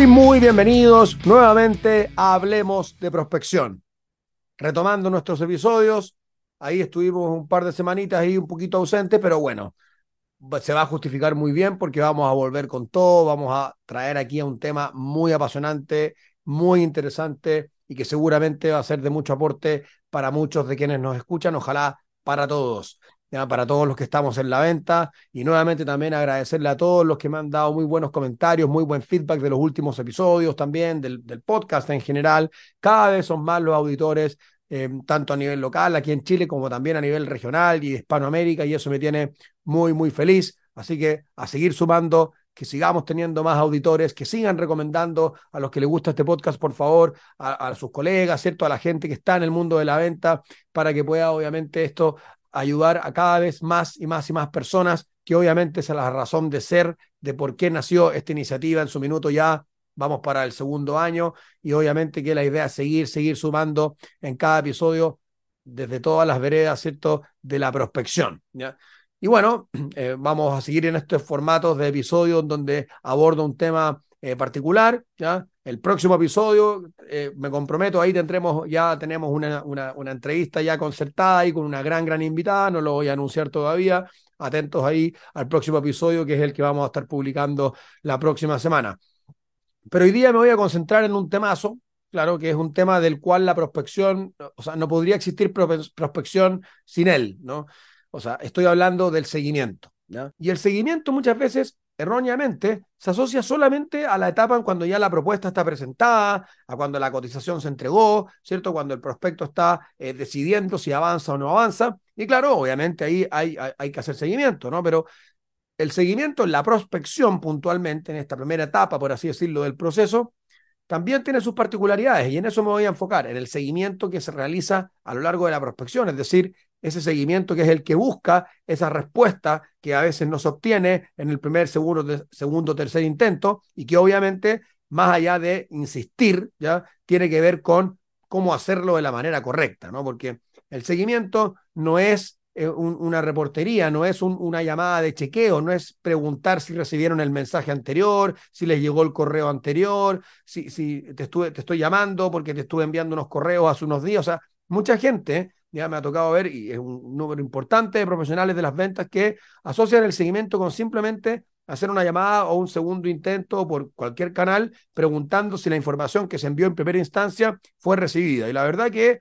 Muy, muy bienvenidos nuevamente a Hablemos de Prospección. Retomando nuestros episodios, ahí estuvimos un par de semanitas ahí un poquito ausentes, pero bueno, se va a justificar muy bien porque vamos a volver con todo, vamos a traer aquí a un tema muy apasionante, muy interesante y que seguramente va a ser de mucho aporte para muchos de quienes nos escuchan, ojalá para todos para todos los que estamos en la venta y nuevamente también agradecerle a todos los que me han dado muy buenos comentarios, muy buen feedback de los últimos episodios también, del, podcast en general. Cada vez son más los auditores, eh, tanto a nivel local aquí en Chile como también a nivel regional y de Hispanoamérica y eso me tiene muy, muy feliz. Así que a seguir sumando que sigamos teniendo más auditores, que sigan recomendando a los que les gusta este podcast, por favor, a, sus colegas, ¿cierto? A la gente que está en el mundo de la venta, para que pueda, obviamente, esto ayudar a cada vez más y más y más personas, que obviamente es la razón de ser, de por qué nació esta iniciativa en su minuto ya. Vamos para el segundo año y obviamente que la idea es seguir, seguir sumando en cada episodio desde todas las veredas, ¿cierto?, de la prospección. Y bueno, eh, vamos a seguir en estos formatos de episodios donde abordo un tema eh, particular, ¿ya? El próximo episodio, eh, me comprometo, ahí tendremos, ya tenemos una, una, entrevista ya concertada y con una gran, gran invitada, no lo voy a anunciar todavía, atentos ahí al próximo episodio, que es el que vamos a estar publicando la próxima semana. Pero hoy día me voy a concentrar en un temazo, claro, que es un tema del cual la prospección, o sea, no podría existir prospección sin él, ¿no? O sea, estoy hablando del seguimiento, ¿ya? Y el seguimiento muchas veces erróneamente, se asocia solamente a la etapa en cuando ya la propuesta está presentada, a cuando la cotización se entregó, ¿cierto? Cuando el prospecto está eh, decidiendo si avanza o no avanza. Y claro, obviamente ahí hay, hay, hay, que hacer seguimiento, ¿no? Pero el seguimiento en la prospección puntualmente, en esta primera etapa, por así decirlo, del proceso, también tiene sus particularidades y en eso me voy a enfocar, en el seguimiento que se realiza a lo largo de la prospección, es decir, ese seguimiento que es el que busca esa respuesta que a veces no se obtiene en el primer, segundo, segundo tercer intento y que obviamente, más allá de insistir, ya tiene que ver con cómo hacerlo de la manera correcta, ¿no? Porque el seguimiento no es eh, un, una reportería, no es un, una llamada de chequeo, no es preguntar si recibieron el mensaje anterior, si les llegó el correo anterior, si, si te, estuve, te estoy llamando porque te estuve enviando unos correos hace unos días, o sea, mucha gente ya me ha tocado ver, y es un número importante de profesionales de las ventas que asocian el seguimiento con simplemente hacer una llamada o un segundo intento por cualquier canal preguntando si la información que se envió en primera instancia fue recibida. Y la verdad que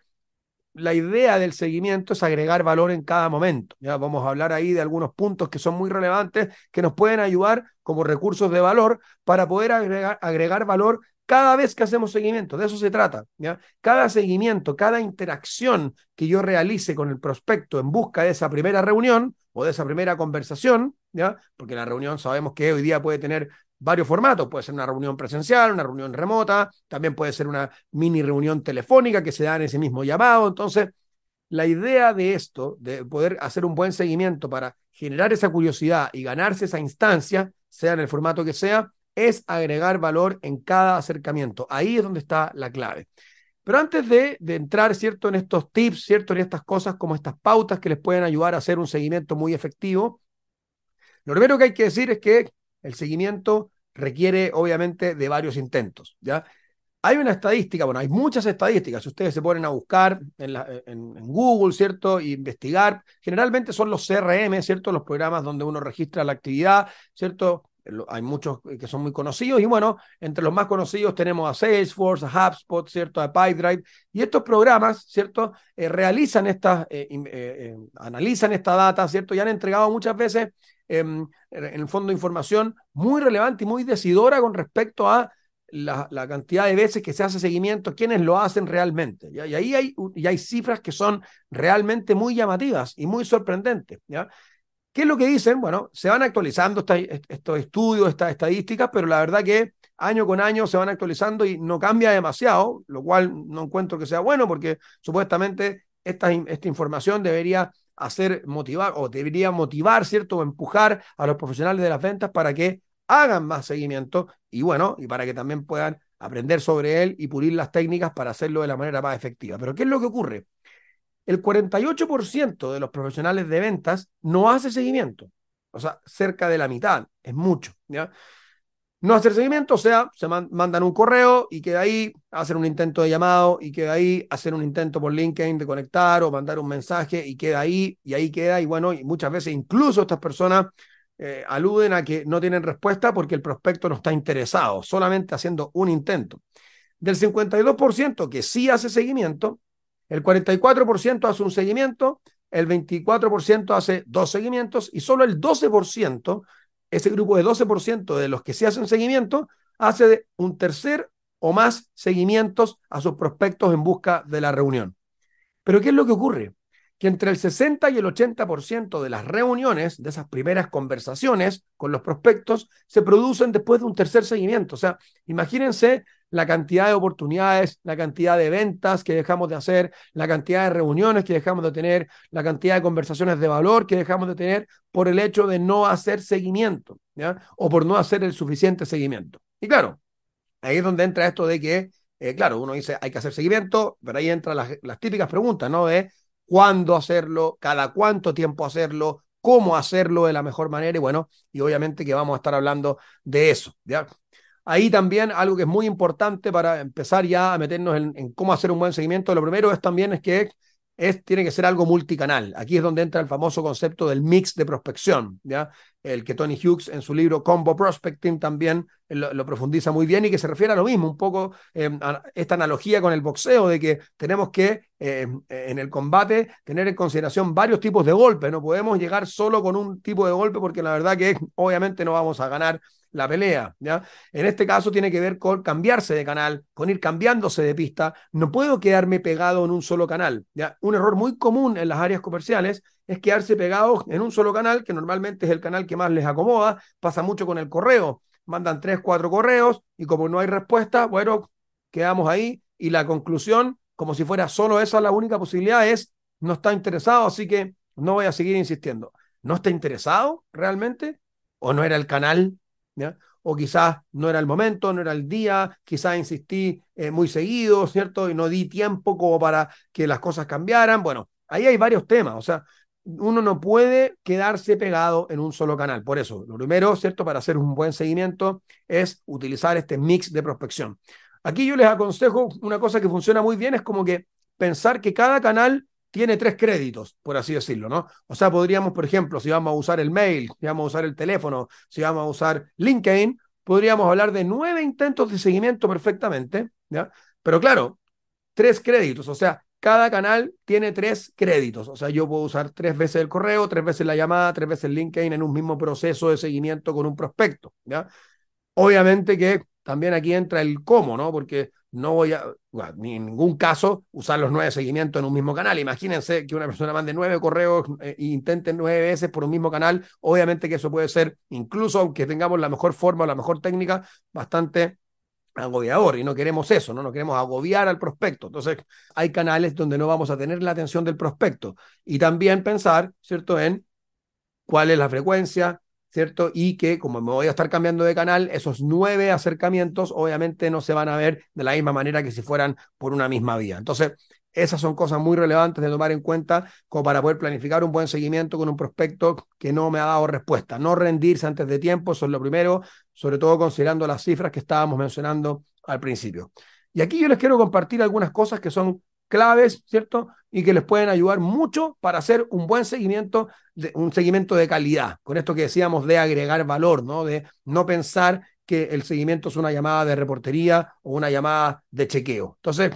la idea del seguimiento es agregar valor en cada momento. Ya vamos a hablar ahí de algunos puntos que son muy relevantes que nos pueden ayudar como recursos de valor para poder agregar, agregar valor cada vez que hacemos seguimiento, de eso se trata. Cada seguimiento, cada interacción que yo realice con el prospecto en busca de esa primera reunión o de esa primera conversación, ¿ya? porque la reunión sabemos que hoy día puede tener varios formatos, puede ser una reunión presencial, una reunión remota, también puede ser una mini reunión telefónica que se da en ese mismo llamado. Entonces, la idea de esto, de poder hacer un buen seguimiento para generar esa curiosidad y ganarse esa instancia, sea en el formato que sea, es agregar valor en cada acercamiento. Ahí es donde está la clave. Pero antes de, entrar, ¿cierto?, en estos tips, ¿cierto?, en estas cosas como estas pautas que les pueden ayudar a hacer un seguimiento muy efectivo, lo primero que hay que decir es que el seguimiento requiere, obviamente, de varios intentos, ¿ya? Hay una estadística, bueno, hay muchas estadísticas, si ustedes se ponen a buscar en, en Google, ¿cierto?, e investigar, generalmente son los CRM, ¿cierto?, los programas donde uno registra la actividad, ¿cierto?, hay muchos que son muy conocidos y bueno, entre los más conocidos tenemos a Salesforce, a HubSpot, ¿cierto? A PyDrive y estos programas, ¿cierto? Eh, realizan estas, eh, eh, analizan esta data, ¿cierto? Y han entregado muchas veces em, en el fondo información muy relevante y muy decidora con respecto a la, cantidad de veces que se hace seguimiento, quienes lo hacen realmente. Y ahí hay, y hay cifras que son realmente muy llamativas y muy sorprendentes. ¿ya? ¿Qué es lo que dicen? Bueno, se van actualizando estos estudios, estas estadísticas, pero la verdad que año con año se van actualizando y no cambia demasiado, lo cual no encuentro que sea bueno porque supuestamente esta, esta información debería hacer motivar o debería motivar, ¿cierto? O empujar a los profesionales de las ventas para que hagan más seguimiento y bueno, y para que también puedan aprender sobre él y pulir las técnicas para hacerlo de la manera más efectiva. Pero ¿qué es lo que ocurre? El 48% de los profesionales de ventas no hace seguimiento. O sea, cerca de la mitad, es mucho. ¿ya? no hacer seguimiento, o sea, se mandan un correo y queda ahí, hacen un intento de llamado y queda ahí, hacer un intento por LinkedIn de conectar o mandar un mensaje y queda ahí, y ahí queda, y bueno, muchas veces incluso estas personas eh, aluden a que no tienen respuesta porque el prospecto no está interesado, solamente haciendo un intento. Del 52% que sí hace seguimiento, el 44% hace un seguimiento, el 24% hace dos seguimientos y solo el 12% ese grupo de 12% de los que se hacen seguimiento hace un tercer o más seguimientos a sus prospectos en busca de la reunión. Pero ¿qué es lo que ocurre? Que entre el 60 y el 80% de las reuniones, de esas primeras conversaciones con los prospectos, se producen después de un tercer seguimiento. O sea, imagínense la cantidad de oportunidades, la cantidad de ventas que dejamos de hacer, la cantidad de reuniones que dejamos de tener, la cantidad de conversaciones de valor que dejamos de tener por el hecho de no hacer seguimiento, ¿ya? O por no hacer el suficiente seguimiento. Y claro, ahí es donde entra esto de que, eh, claro, uno dice hay que hacer seguimiento, pero ahí entran las, las típicas preguntas, ¿no? De cuándo hacerlo, cada cuánto tiempo hacerlo, cómo hacerlo de la mejor manera y bueno, y obviamente que vamos a estar hablando de eso, ¿ya? Ahí también algo que es muy importante para empezar ya a meternos en, cómo hacer un buen seguimiento. Lo primero es también es que tiene que ser algo multicanal. Aquí es donde entra el famoso concepto del mix de prospección, ¿ya? El que Tony Hughes en su libro Combo Prospecting también lo, profundiza muy bien y que se refiere a lo mismo, un poco eh, a esta analogía con el boxeo de que tenemos que eh, en el combate tener en consideración varios tipos de golpes, no podemos llegar solo con un tipo de golpe porque la verdad que obviamente no vamos a ganar la pelea. ¿ya? En este caso tiene que ver con cambiarse de canal, con ir cambiándose de pista. No puedo quedarme pegado en un solo canal. ¿ya? Un error muy común en las áreas comerciales es quedarse pegado en un solo canal, que normalmente es el canal que más les acomoda. Pasa mucho con el correo. Mandan tres, cuatro correos y como no hay respuesta, bueno, quedamos ahí. Y la conclusión, como si fuera solo esa la única posibilidad, es no está interesado, así que no voy a seguir insistiendo. ¿No está interesado realmente? ¿O no era el canal o quizás no era el momento, no era el día, quizás insistí eh, muy seguido, ¿cierto? Y no di tiempo como para que las cosas cambiaran. Bueno, ahí hay varios temas, o sea, uno no puede quedarse pegado en un solo canal. Por eso, lo primero, ¿cierto? Para hacer un buen seguimiento es utilizar este mix de prospección. Aquí yo les aconsejo una cosa que funciona muy bien, es como que pensar que cada canal tiene tres créditos, por así decirlo, ¿no? O sea, podríamos, por ejemplo, si vamos a usar el mail, si vamos a usar el teléfono, si vamos a usar LinkedIn, podríamos hablar de nueve intentos de seguimiento perfectamente, ¿ya? Pero claro, tres créditos, o sea, cada canal tiene tres créditos, o sea, yo puedo usar tres veces el correo, tres veces la llamada, tres veces LinkedIn en un mismo proceso de seguimiento con un prospecto. Obviamente que también aquí entra el cómo, ¿no? Porque no voy a, en ningún caso, usar los nueve seguimientos en un mismo canal. Imagínense que una persona mande nueve correos e intente nueve veces por un mismo canal. Obviamente que eso puede ser, incluso aunque tengamos la mejor forma o la mejor técnica, bastante agobiador y no queremos eso, ¿no? No queremos agobiar al prospecto. Entonces, hay canales donde no vamos a tener la atención del prospecto y también pensar, ¿cierto?, en cuál es la frecuencia, ¿cierto? Y que como me voy a estar cambiando de canal, esos nueve acercamientos obviamente no se van a ver de la misma manera que si fueran por una misma vía. Entonces, esas son cosas muy relevantes de tomar en cuenta como para poder planificar un buen seguimiento con un prospecto que no me ha dado respuesta. No rendirse antes de tiempo, eso es lo primero, sobre todo considerando las cifras que estábamos mencionando al principio. Y aquí yo les quiero compartir algunas cosas que son claves, ¿cierto? Y que les pueden ayudar mucho para hacer un buen seguimiento, de, un seguimiento de calidad. Con esto que decíamos de agregar valor, ¿no? De no pensar que el seguimiento es una llamada de reportería o una llamada de chequeo. Entonces,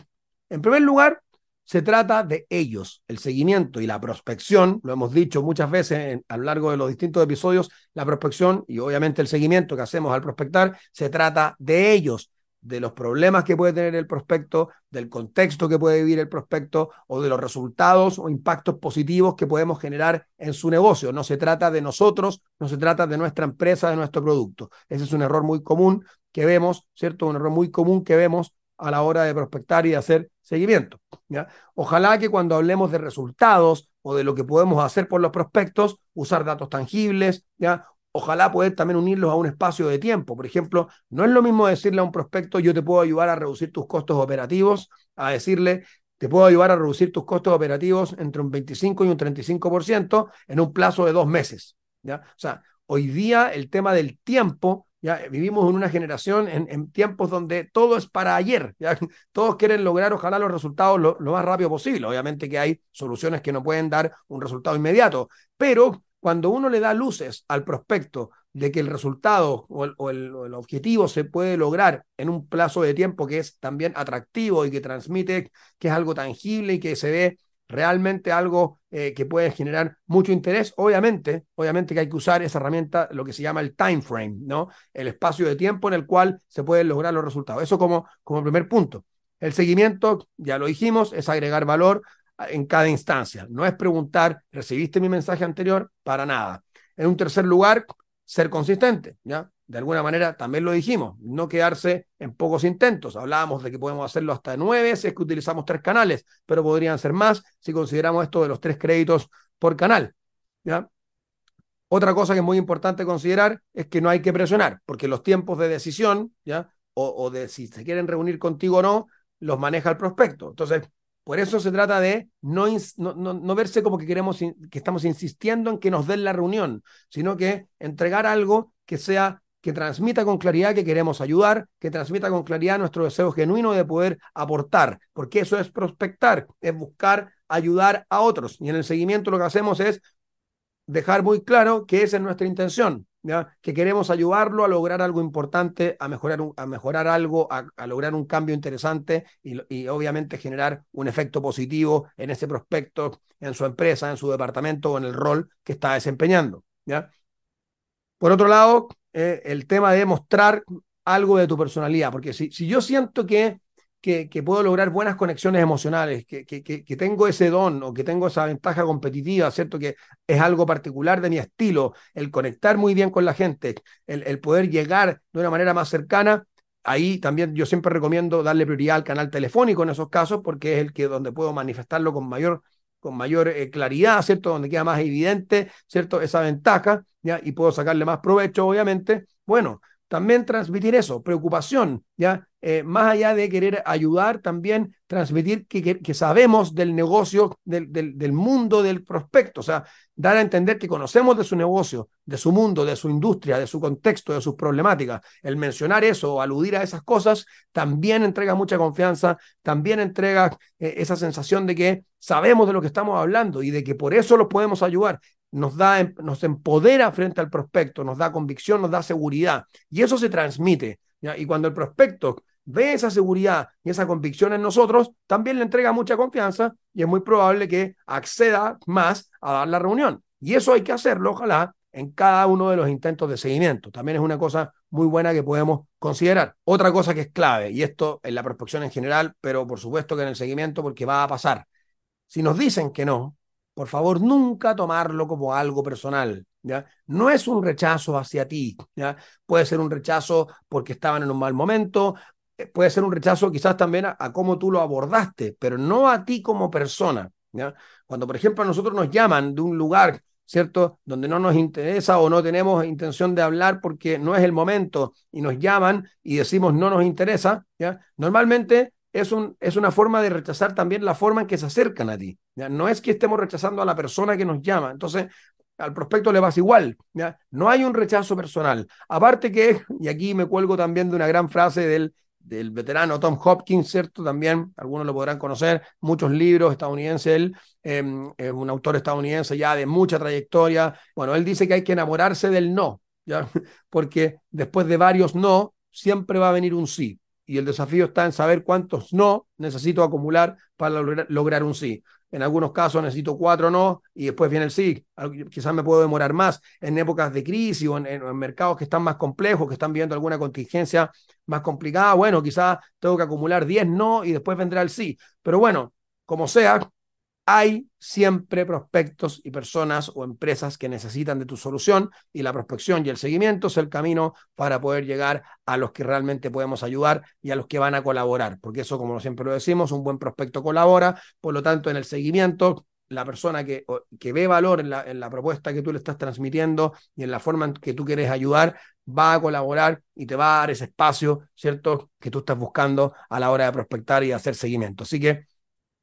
en primer lugar, se trata de ellos, el seguimiento y la prospección, lo hemos dicho muchas veces a lo largo de los distintos episodios, la prospección y obviamente el seguimiento que hacemos al prospectar, se trata de ellos, de los problemas que puede tener el prospecto, del contexto que puede vivir el prospecto o de los resultados o impactos positivos que podemos generar en su negocio. No se trata de nosotros, no se trata de nuestra empresa, de nuestro producto. Ese es un error muy común que vemos, ¿cierto? Un error muy común que vemos a la hora de prospectar y de hacer seguimiento. ¿ya? Ojalá que cuando hablemos de resultados o de lo que podemos hacer por los prospectos, usar datos tangibles, ¿ya? ojalá poder también unirlos a un espacio de tiempo. Por ejemplo, no es lo mismo decirle a un prospecto, yo te puedo ayudar a reducir tus costos operativos, a decirle, te puedo ayudar a reducir tus costos operativos entre un 25 y un 35% en un plazo de dos meses. ¿ya? O sea, hoy día el tema del tiempo Ya vivimos en una generación, en, tiempos donde todo es para ayer. Todos quieren lograr, ojalá, los resultados lo, más rápido posible. Obviamente que hay soluciones que no pueden dar un resultado inmediato, pero cuando uno le da luces al prospecto de que el resultado o el, objetivo se puede lograr en un plazo de tiempo que es también atractivo y que transmite que es algo tangible y que se ve realmente algo eh, que puede generar mucho interés. Obviamente, obviamente que hay que usar esa herramienta, lo que se llama el time frame, ¿no? El espacio de tiempo en el cual se pueden lograr los resultados. Eso como, como primer punto. El seguimiento, ya lo dijimos, es agregar valor en cada instancia. No es preguntar, ¿recibiste mi mensaje anterior? Para nada. En un tercer lugar, ser consistente, ¿ya? De alguna manera, también lo dijimos, no quedarse en pocos intentos. Hablábamos de que podemos hacerlo hasta nueve si es que utilizamos tres canales, pero podrían ser más si consideramos esto de los tres créditos por canal, ¿ya? Otra cosa que es muy importante considerar es que no hay que presionar, porque los tiempos de decisión, ¿ya? O, de si se quieren reunir contigo o no, los maneja el prospecto. Entonces, por eso se trata de no, no, no, verse como que queremos, que estamos insistiendo en que nos den la reunión, sino que entregar algo que sea, que transmita con claridad que queremos ayudar, que transmita con claridad nuestro deseo genuino de poder aportar, porque eso es prospectar, es buscar ayudar a otros. Y en el seguimiento lo que hacemos es dejar muy claro que esa es nuestra intención, que queremos ayudarlo a lograr algo importante, a mejorar, a mejorar algo, a, lograr un cambio interesante y, obviamente generar un efecto positivo en ese prospecto, en su empresa, en su departamento o en el rol que está desempeñando. ¿ya? Por otro lado, eh, el tema de mostrar algo de tu personalidad, porque si, si yo siento que que, puedo lograr buenas conexiones emocionales, que, que, tengo ese don o que tengo esa ventaja competitiva, ¿cierto? Que es algo particular de mi estilo, el conectar muy bien con la gente, el, el poder llegar de una manera más cercana. Ahí también yo siempre recomiendo darle prioridad al canal telefónico en esos casos, porque es el que donde puedo manifestarlo con mayor, con mayor eh, claridad, ¿cierto? Donde queda más evidente, ¿cierto? Esa ventaja, ¿ya? Y puedo sacarle más provecho, obviamente. Bueno, también transmitir eso, preocupación, ¿ya? Eh, más allá de querer ayudar, también transmitir que, que, sabemos del negocio, del, del, mundo del prospecto, o sea, dar a entender que conocemos de su negocio, de su mundo, de su industria, de su contexto, de sus problemáticas. El mencionar eso o aludir a esas cosas también entrega mucha confianza, también entrega eh, esa sensación de que sabemos de lo que estamos hablando y de que por eso los podemos ayudar nos, da, em, nos empodera frente al prospecto, nos da convicción, nos da seguridad. Y eso se transmite. Y cuando el prospecto ve esa seguridad y esa convicción en nosotros, también le entrega mucha confianza y es muy probable que acceda más a dar la reunión. Y eso hay que hacerlo, ojalá, en cada uno de los intentos de seguimiento. También es una cosa muy buena que podemos considerar. Otra cosa que es clave, y esto en la prospección en general, pero por supuesto que en el seguimiento, porque va a pasar. Si nos dicen que no, por favor, nunca tomarlo como algo personal. No es un rechazo hacia ti. Puede ser un rechazo porque estaban en un mal momento, eh, puede ser un rechazo quizás también a, cómo tú lo abordaste, pero no a ti como persona. Cuando, por ejemplo, a nosotros nos llaman de un lugar, ¿cierto? Donde no nos interesa o no tenemos intención de hablar porque no es el momento y nos llaman y decimos no nos interesa. Normalmente es, un, es una forma de rechazar también la forma en que se acercan a ti. No es que estemos rechazando a la persona que nos llama. Entonces, al prospecto le vas igual. No hay un rechazo personal. Aparte que, y aquí me cuelgo también de una gran frase del, del veterano Tom Hopkins, ¿cierto? También, algunos lo podrán conocer, muchos libros estadounidenses, él em, es un autor estadounidense ya de mucha trayectoria. Bueno, él dice que hay que enamorarse del no, ¿ya? Porque después de varios no, siempre va a venir un sí y el desafío está en saber cuántos no necesito acumular para lograr, un sí. En algunos casos necesito cuatro no y después viene el sí. Quizás me puedo demorar más en épocas de crisis o en, mercados que están más complejos, que están viendo alguna contingencia más complicada. Bueno, quizás tengo que acumular diez no y después vendrá el sí. Pero bueno, como sea, hay siempre prospectos y personas o empresas que necesitan de tu solución y la prospección y el seguimiento es el camino para poder llegar a los que realmente podemos ayudar y a los que van a colaborar, porque eso, como siempre lo decimos, un buen prospecto colabora, por lo tanto, en el seguimiento la persona que, que ve valor en la, en la, propuesta que tú le estás transmitiendo y en la forma en que tú quieres ayudar, va a colaborar y te va a dar ese espacio, ¿cierto?, que tú estás buscando a la hora de prospectar y hacer seguimiento. Así que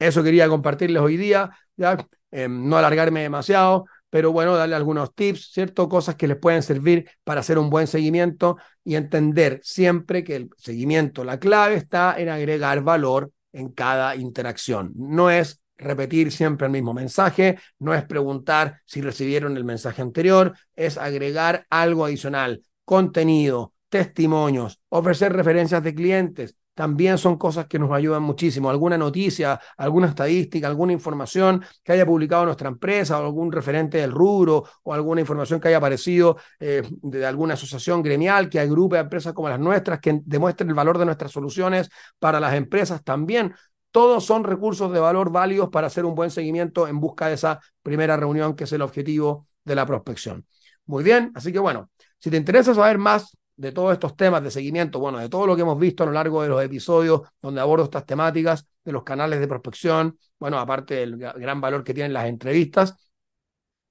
eso quería compartirles hoy día, ya, em, no alargarme demasiado, pero bueno, darle algunos tips, ¿cierto? Cosas que les pueden servir para hacer un buen seguimiento y entender siempre que el seguimiento, la clave está en agregar valor en cada interacción. No es repetir siempre el mismo mensaje, no es preguntar si recibieron el mensaje anterior, es agregar algo adicional, contenido, testimonios, ofrecer referencias de clientes, también son cosas que nos ayudan muchísimo. Alguna noticia, alguna estadística, alguna información que haya publicado nuestra empresa o algún referente del rubro o alguna información que haya aparecido eh, de alguna asociación gremial que agrupe a empresas como las nuestras, que demuestren el valor de nuestras soluciones para las empresas también. Todos son recursos de valor válidos para hacer un buen seguimiento en busca de esa primera reunión que es el objetivo de la prospección. Muy bien, así que bueno, si te interesa saber más de todos estos temas de seguimiento, bueno, de todo lo que hemos visto a lo largo de los episodios donde abordo estas temáticas, de los canales de prospección, bueno, aparte del gran valor que tienen las entrevistas,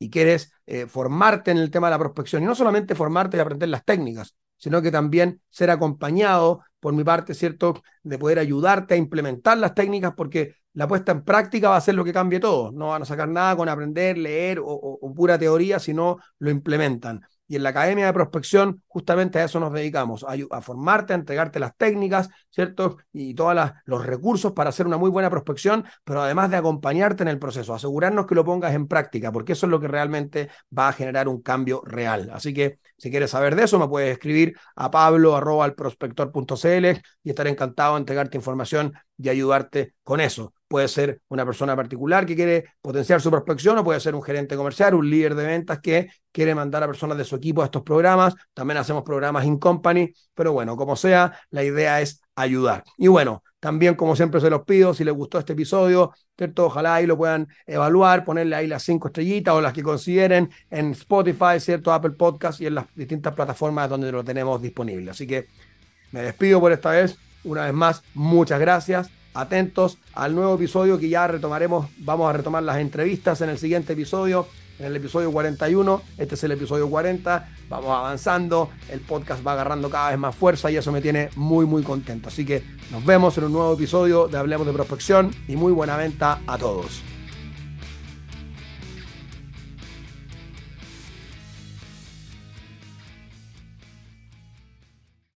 y quieres eh, formarte en el tema de la prospección, y no solamente formarte y aprender las técnicas, sino que también ser acompañado por mi parte, ¿cierto?, de poder ayudarte a implementar las técnicas, porque la puesta en práctica va a ser lo que cambie todo. No van a sacar nada con aprender, leer o, o pura teoría, sino lo implementan. Y en la Academia de Prospección, justamente a eso nos dedicamos, a, formarte, a entregarte las técnicas, ¿cierto? Y todos los recursos para hacer una muy buena prospección, pero además de acompañarte en el proceso, asegurarnos que lo pongas en práctica, porque eso es lo que realmente va a generar un cambio real. Así que si quieres saber de eso, me puedes escribir a pablo.prospector.cl y estaré encantado de entregarte información y ayudarte con eso. Puede ser una persona particular que quiere potenciar su prospección o puede ser un gerente comercial, un líder de ventas que quiere mandar a personas de su equipo a estos programas. También hacemos programas in company, pero bueno, como sea, la idea es ayudar. Y bueno, también como siempre se los pido, si les gustó este episodio, ¿cierto? Ojalá ahí lo puedan evaluar, ponerle ahí las cinco estrellitas o las que consideren en Spotify, ¿cierto? Apple Podcast y en las distintas plataformas donde lo tenemos disponible. Así que me despido por esta vez. Una vez más, muchas gracias. Atentos al nuevo episodio que ya retomaremos, vamos a retomar las entrevistas en el siguiente episodio, en el episodio 41, este es el episodio 40, vamos avanzando, el podcast va agarrando cada vez más fuerza y eso me tiene muy muy contento. Así que nos vemos en un nuevo episodio de Hablemos de Prospección y muy buena venta a todos.